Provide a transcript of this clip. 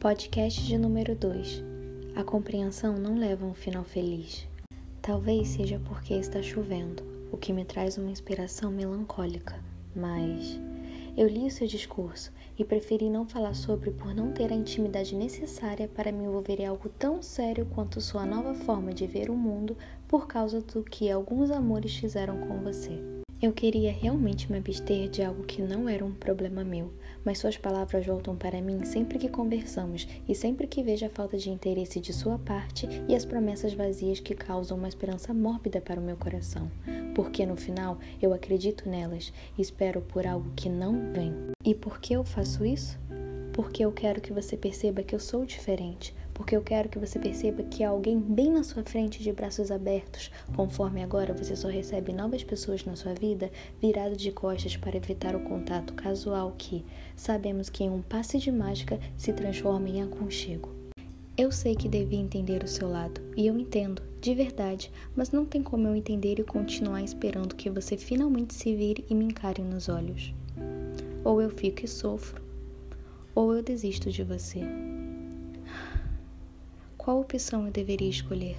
Podcast de número 2. A compreensão não leva a um final feliz. Talvez seja porque está chovendo, o que me traz uma inspiração melancólica, mas eu li o seu discurso e preferi não falar sobre por não ter a intimidade necessária para me envolver em algo tão sério quanto sua nova forma de ver o mundo por causa do que alguns amores fizeram com você. Eu queria realmente me abster de algo que não era um problema meu, mas suas palavras voltam para mim sempre que conversamos e sempre que vejo a falta de interesse de sua parte e as promessas vazias que causam uma esperança mórbida para o meu coração. Porque no final eu acredito nelas e espero por algo que não vem. E por que eu faço isso? Porque eu quero que você perceba que eu sou diferente, porque eu quero que você perceba que há alguém bem na sua frente de braços abertos, conforme agora você só recebe novas pessoas na sua vida virado de costas para evitar o contato casual que, sabemos que em um passe de mágica se transforma em aconchego. Eu sei que devia entender o seu lado, e eu entendo, de verdade, mas não tem como eu entender e continuar esperando que você finalmente se vire e me encare nos olhos. Ou eu fico e sofro, ou eu desisto de você. Qual opção eu deveria escolher?